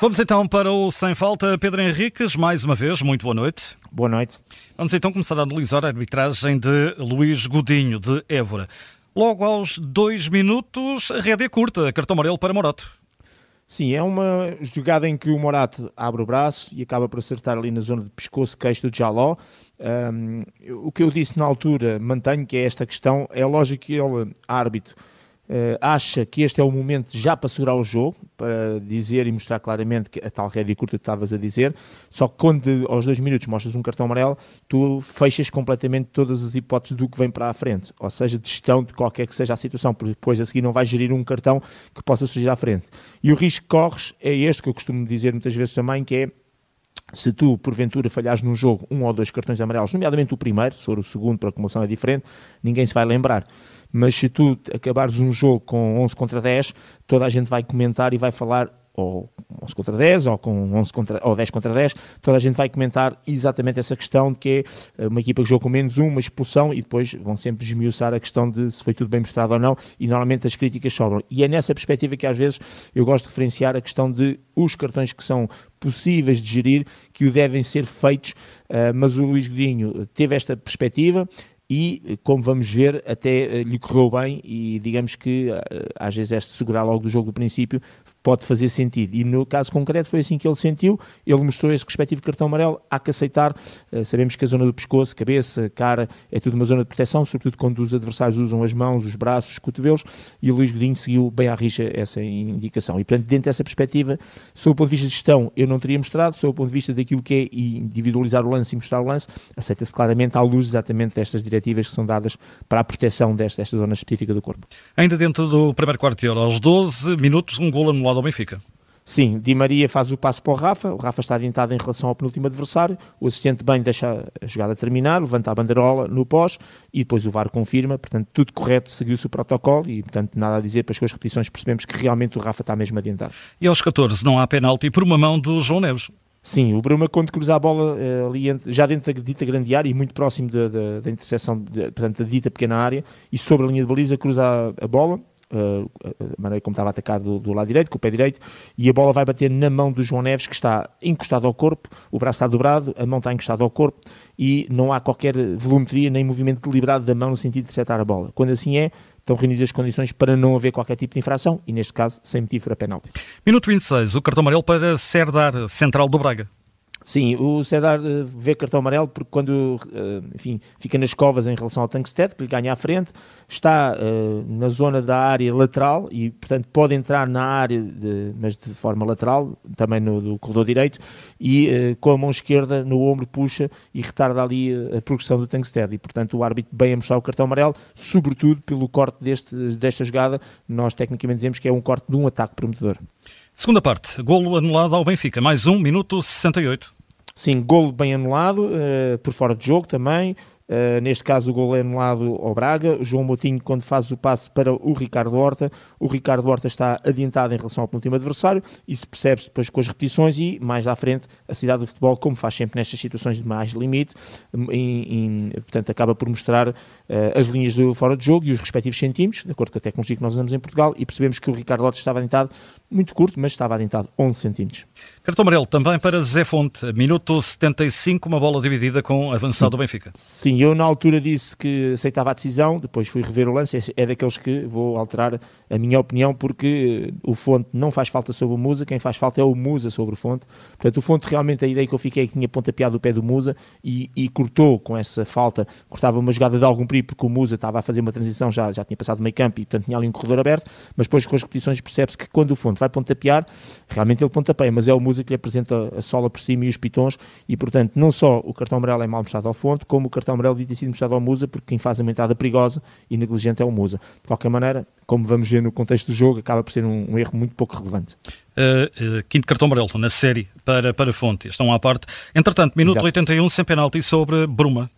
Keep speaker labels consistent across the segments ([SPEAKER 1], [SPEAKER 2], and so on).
[SPEAKER 1] Vamos então para o Sem Falta. Pedro Henriques, mais uma vez, muito boa noite.
[SPEAKER 2] Boa noite.
[SPEAKER 1] Vamos então começar a analisar a arbitragem de Luís Godinho, de Évora. Logo aos dois minutos, a rede é curta, cartão amarelo para Morato.
[SPEAKER 2] Sim, é uma jogada em que o Morato abre o braço e acaba por acertar ali na zona de pescoço, queixo do Jaló. Um, o que eu disse na altura, mantenho que é esta questão. É lógico que ele, árbitro, uh, acha que este é o momento já para segurar o jogo, para dizer e mostrar claramente que a tal rédea curta que estavas a dizer, só que quando aos dois minutos mostras um cartão amarelo, tu fechas completamente todas as hipóteses do que vem para a frente, ou seja, de gestão de qualquer que seja a situação, porque depois a seguir não vais gerir um cartão que possa surgir à frente. E o risco que corres é este que eu costumo dizer muitas vezes também, que é se tu, porventura, falhares num jogo um ou dois cartões amarelos, nomeadamente o primeiro, se for o segundo, para a acumulação é diferente, ninguém se vai lembrar. Mas se tu acabares um jogo com 11 contra 10, toda a gente vai comentar e vai falar ou 11 contra 10, ou com 11 contra, ou 10 contra 10, toda a gente vai comentar exatamente essa questão de que é uma equipa que jogou com menos um, uma expulsão, e depois vão sempre desmiuçar a questão de se foi tudo bem mostrado ou não, e normalmente as críticas sobram. E é nessa perspectiva que às vezes eu gosto de referenciar a questão de os cartões que são possíveis de gerir, que o devem ser feitos, uh, mas o Luís Godinho teve esta perspectiva, e, como vamos ver, até lhe correu bem e digamos que às vezes este segurar logo do jogo do princípio pode fazer sentido. E no caso concreto foi assim que ele sentiu, ele mostrou esse respectivo cartão amarelo, há que aceitar, uh, sabemos que a zona do pescoço, cabeça, cara, é tudo uma zona de proteção, sobretudo quando os adversários usam as mãos, os braços, os cotovelos, e o Luís Godinho seguiu bem à rixa essa indicação. E portanto, dentro dessa perspectiva, sob o ponto de vista de gestão, eu não teria mostrado, sob o ponto de vista daquilo que é individualizar o lance e mostrar o lance, aceita-se claramente à luz exatamente destas diretivas que são dadas para a proteção desta, desta zona específica do corpo.
[SPEAKER 1] Ainda dentro do primeiro quarto de hora, aos 12 minutos, um gol anulado ao Benfica.
[SPEAKER 2] Sim, Di Maria faz o passo para o Rafa, o Rafa está adiantado em relação ao penúltimo adversário, o assistente bem deixa a jogada terminar, levanta a bandeirola no pós e depois o VAR confirma, portanto tudo correto, seguiu-se o protocolo e portanto nada a dizer, para as repetições percebemos que realmente o Rafa está mesmo adiantado.
[SPEAKER 1] E aos 14 não há penalti por uma mão do João Neves.
[SPEAKER 2] Sim, o Bruma quando cruza a bola eh, ali já dentro da dita grande área e muito próximo da, da, da interseção, de, portanto da dita pequena área e sobre a linha de baliza cruza a, a bola, uh, a maneira como estava a atacar do, do, lado direito, com o pé direito, e a bola vai bater na mão do João Neves, que está encostado ao corpo, o braço está dobrado, a mão está encostada ao corpo, e não há qualquer volumetria nem movimento deliberado da mão no sentido de setar a bola. Quando assim é, estão reunidas as condições para não haver qualquer tipo de infração, e neste caso, sem motivo para penalti.
[SPEAKER 1] Minuto 26, o cartão amarelo para Serdar, central do Braga.
[SPEAKER 2] Sim, o Cedar uh, vê cartão amarelo porque quando uh, enfim, fica nas covas em relação ao Tankstead, que lhe ganha à frente, está uh, na zona da área lateral e, portanto, pode entrar na área, de, mas de forma lateral, também no, no corredor direito, e com a mão esquerda no ombro puxa e retarda ali a progressão do Tankstead. E, portanto, o árbitro bem a mostrar o cartão amarelo, sobretudo pelo corte deste, desta jogada, nós tecnicamente dizemos que é um corte de um ataque prometedor.
[SPEAKER 1] Segunda parte, golo anulado ao Benfica, mais um minuto 68.
[SPEAKER 2] Sim, golo bem anulado, uh, por fora de jogo também. Uh, neste caso, o gol é anulado ao Braga. O João Moutinho, quando faz o passe para o Ricardo Horta, o Ricardo Horta está adiantado em relação ao penúltimo adversário. Isso percebe-se depois com as repetições e, mais à frente, a cidade do futebol, como faz sempre nestas situações de mais limite, portanto, acaba por mostrar uh, as linhas do fora de jogo e os respectivos centímetros, de acordo com a tecnologia que nós usamos em Portugal, e percebemos que o Ricardo Horta estava adiantado muito curto, mas estava adiantado 11 centímetros.
[SPEAKER 1] Cartão amarelo também para Zé Fonte, minuto 75, uma bola dividida com avançado do Benfica.
[SPEAKER 2] Sim, eu na altura disse que aceitava a decisão, depois fui rever o lance, é daqueles que vou alterar a minha opinião, porque o Fonte não faz falta sobre o Musa, quem faz falta é o Musa sobre o Fonte. Portanto, o Fonte realmente a ideia que eu fiquei é que tinha pontapeado o pé do Musa e, e cortou com essa falta, cortava uma jogada de algum perigo, porque o Musa estava a fazer uma transição, já, já tinha passado meio campo e portanto tinha ali um corredor aberto, mas depois com as repetições percebe-se que quando o Fonte vai pontapear, realmente ele pontapeia, mas é o Musa que lhe apresenta a sola por cima e os pitons e portanto não só o cartão amarelo é mal mostrado ao Fonte, como o cartão amarelo devia ter sido mostrado ao Musa, porque quem faz uma entrada perigosa e negligente é o Musa. De qualquer maneira, como vamos ver no contexto do jogo, acaba por ser um, um erro muito pouco relevante.
[SPEAKER 1] Uh, uh, quinto cartão amarelo na série para, para Fonte, estão à parte. Entretanto, minuto Exato. 81, sem penalti sobre Bruma.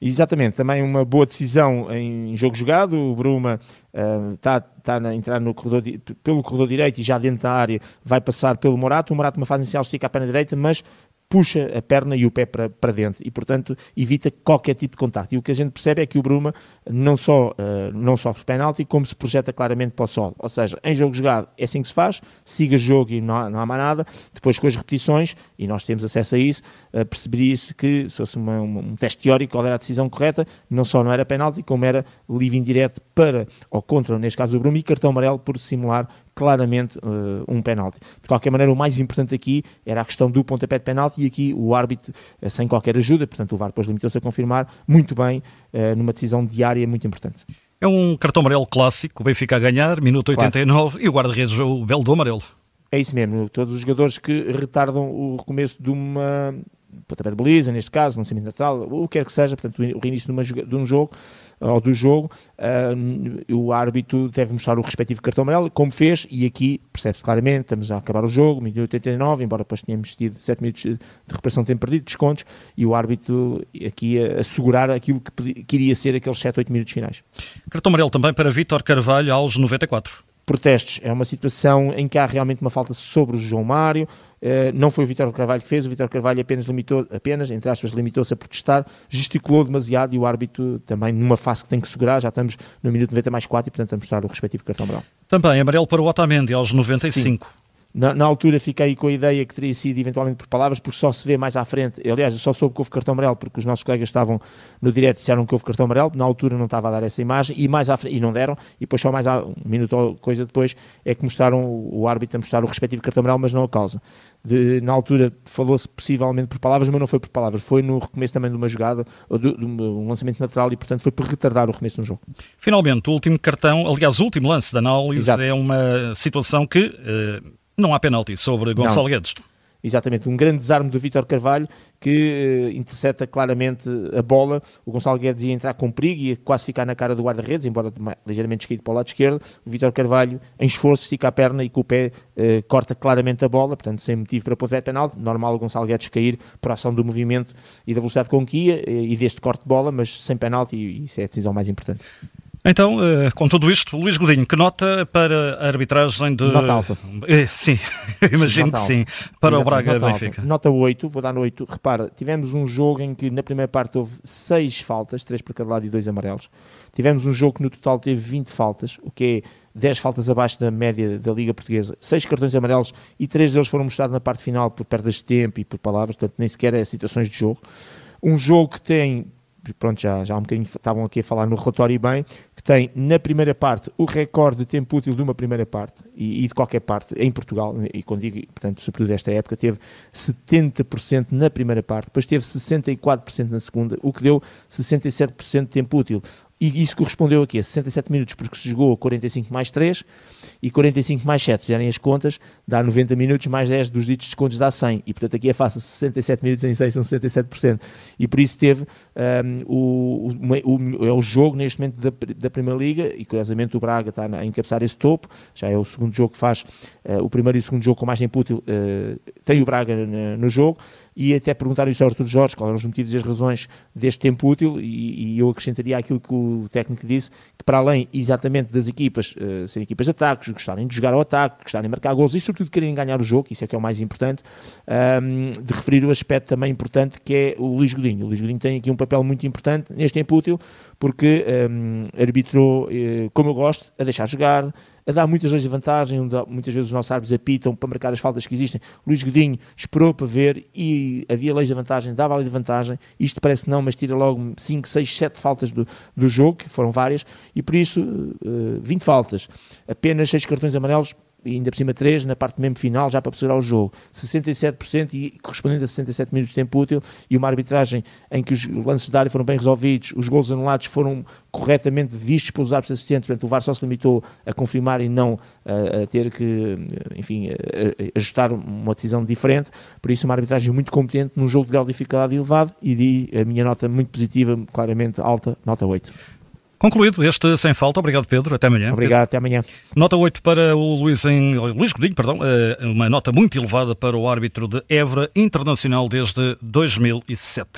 [SPEAKER 2] Exatamente, também uma boa decisão em jogo jogado. O Bruma está uh, tá a entrar corredor, pelo corredor direito e já dentro da área vai passar pelo Morato. O Morato, uma fase inicial, estica a perna direita, mas puxa a perna e o pé para, para dentro e, portanto, evita qualquer tipo de contacto. E o que a gente percebe é que o Bruma não só uh, não sofre penalti, como se projeta claramente para o solo. Ou seja, em jogo jogado é assim que se faz, siga jogo e não há, não há mais nada. Depois, com as repetições, e nós temos acesso a isso, uh, perceberia-se que, se fosse uma, uma, um teste teórico, qual era a decisão correta, não só não era penalti, como era livre indireto para ou contra, neste caso, o Bruma, e cartão amarelo por simular claramente uh, um penalti. De qualquer maneira, o mais importante aqui era a questão do pontapé de penalti e aqui o árbitro, uh, sem qualquer ajuda, portanto o VAR depois limitou-se a confirmar, muito bem, uh, numa decisão diária muito importante.
[SPEAKER 1] É um cartão amarelo clássico, o Benfica a ganhar, minuto 89, claro. e o guarda-redes o belo do amarelo.
[SPEAKER 2] É isso mesmo, todos os jogadores que retardam o recomeço de uma pontapé de baliza, neste caso, lançamento lateral, o que quer que seja, portanto, o reinício de, de um jogo, ou do jogo, uh, o árbitro deve mostrar o respectivo cartão amarelo, como fez, e aqui percebe-se claramente, estamos a acabar o jogo, minuto 89, embora depois tenhamos tido 7 minutos de recuperação de tempo perdido, descontos, e o árbitro aqui a assegurar aquilo que, que iria ser aqueles 7, 8 minutos finais.
[SPEAKER 1] Cartão amarelo também para Vítor Carvalho aos 94
[SPEAKER 2] protestos. É uma situação em que há realmente uma falta sobre o João Mário. Uh, não foi o Vitor Carvalho que fez, o Vitor Carvalho apenas limitou, apenas, entre aspas, limitou-se a protestar, gesticulou demasiado e o árbitro também numa fase que tem que segurar, já estamos no minuto 90 mais 4 e portanto a mostrar o respectivo cartão amarelo.
[SPEAKER 1] Também amarelo para o Otamendi aos 95. Sim.
[SPEAKER 2] Na, na, altura fiquei com a ideia que teria sido eventualmente por palavras, porque só se vê mais à frente. Aliás, eu só soube que houve cartão amarelo porque os nossos colegas estavam no direto e disseram que houve cartão amarelo. Na altura não estava a dar essa imagem e mais à frente, e não deram. E depois, só mais a, um minuto ou coisa depois, é que mostraram o árbitro a mostrar o respectivo cartão amarelo, mas não a causa. De, na altura falou-se possivelmente por palavras, mas não foi por palavras. Foi no recomeço também de uma jogada, ou de, de um lançamento natural e, portanto, foi por retardar o recomeço do jogo.
[SPEAKER 1] Finalmente, o último cartão, aliás, o último lance da análise Exato. é uma situação que. Uh não há penalti sobre Gonçalo não. Guedes.
[SPEAKER 2] Exatamente, um grande desarme do Vítor Carvalho que uh, intercepta claramente a bola. O Gonçalo Guedes ia entrar com perigo, ia quase ficar na cara do guarda-redes, embora ligeiramente descaído para o lado esquerdo. O Vítor Carvalho, em esforço, estica a perna e com o pé uh, corta claramente a bola, portanto, sem motivo para pontapé de penalti. Normal o Gonçalo Guedes cair por ação do movimento e da velocidade com que ia e deste corte de bola, mas sem penalti, e isso é a decisão mais importante.
[SPEAKER 1] Então, eh, com tudo isto, Luís Godinho, que nota para a arbitragem de.
[SPEAKER 2] Nota alta.
[SPEAKER 1] Eh, sim, imagino que sim. Para Exatamente, o Braga
[SPEAKER 2] nota
[SPEAKER 1] Benfica.
[SPEAKER 2] Alta. Nota 8, vou dar 8. Repara, tivemos um jogo em que na primeira parte houve 6 faltas, 3 para cada lado e 2 amarelos. Tivemos um jogo que no total teve 20 faltas, o que é 10 faltas abaixo da média da Liga Portuguesa, 6 cartões amarelos e 3 deles foram mostrados na parte final por perdas de tempo e por palavras, portanto nem sequer é situações de jogo. Um jogo que tem pronto, já, já há um bocadinho estavam aqui a falar no relatório bem, que tem na primeira parte o recorde de tempo útil de uma primeira parte e, e de qualquer parte em Portugal, e quando digo, portanto, sobretudo desta época, teve 70% na primeira parte, depois teve 64% na segunda, o que deu 67% de tempo útil. E isso correspondeu aqui a 67 minutos, porque se jogou 45 mais 3 e 45 mais 7, se derem as contas, dá 90 minutos mais 10 dos ditos descontos dá 100. E portanto aqui é fácil, 67 minutos em 6 são 67%. E por isso teve um, o, o, o, é o jogo neste momento da, da Primeira Liga. E curiosamente o Braga está a encabeçar esse topo, já é o segundo jogo que faz, uh, o primeiro e o segundo jogo com mais tempo útil, uh, tem o Braga no, no jogo e até perguntaram isso ao Artur Jorge, quais eram os motivos e as razões deste tempo útil, e, e, eu acrescentaria aquilo que o técnico disse, que para além exatamente das equipas uh, serem equipas de ataques, gostarem de jogar ao ataque, gostarem de marcar gols e sobretudo querem ganhar o jogo, isso é que é o mais importante, um, de referir o aspecto também importante que é o Luís Godinho. O Luís Godinho tem aqui um papel muito importante neste tempo útil, porque um, arbitrou, uh, como eu gosto, a deixar jogar, a dar muitas de vantagem, onde muitas vezes os nossos árbitros apitam para marcar as faltas que existem. Luís Godinho esperou para ver e havia leis de vantagem, dava a lei de vantagem. Isto parece não, mas tira logo 5, 6, 7 faltas do, do jogo, que foram várias, e por isso uh, eh, 20 faltas, apenas 6 cartões amarelos e ainda por cima 3 na parte mesmo final, já para segurar o jogo. 67% e correspondendo a 67 minutos de tempo útil e uma arbitragem em que os lances de área foram bem resolvidos, os gols anulados foram corretamente vistos pelos árbitros assistentes, portanto o VAR só se limitou a confirmar e não a, a ter que, enfim, a, a ajustar uma decisão diferente, por isso uma arbitragem muito competente num jogo de grau de dificuldade elevado e a minha nota muito positiva, claramente alta, nota 8.
[SPEAKER 1] Concluído este sem falta. Obrigado, Pedro. Até amanhã.
[SPEAKER 2] Obrigado, até amanhã.
[SPEAKER 1] Nota 8 para o Luís, em, Luís Godinho, perdão. Eh, uma nota muito elevada para o árbitro de Évora Internacional desde 2007.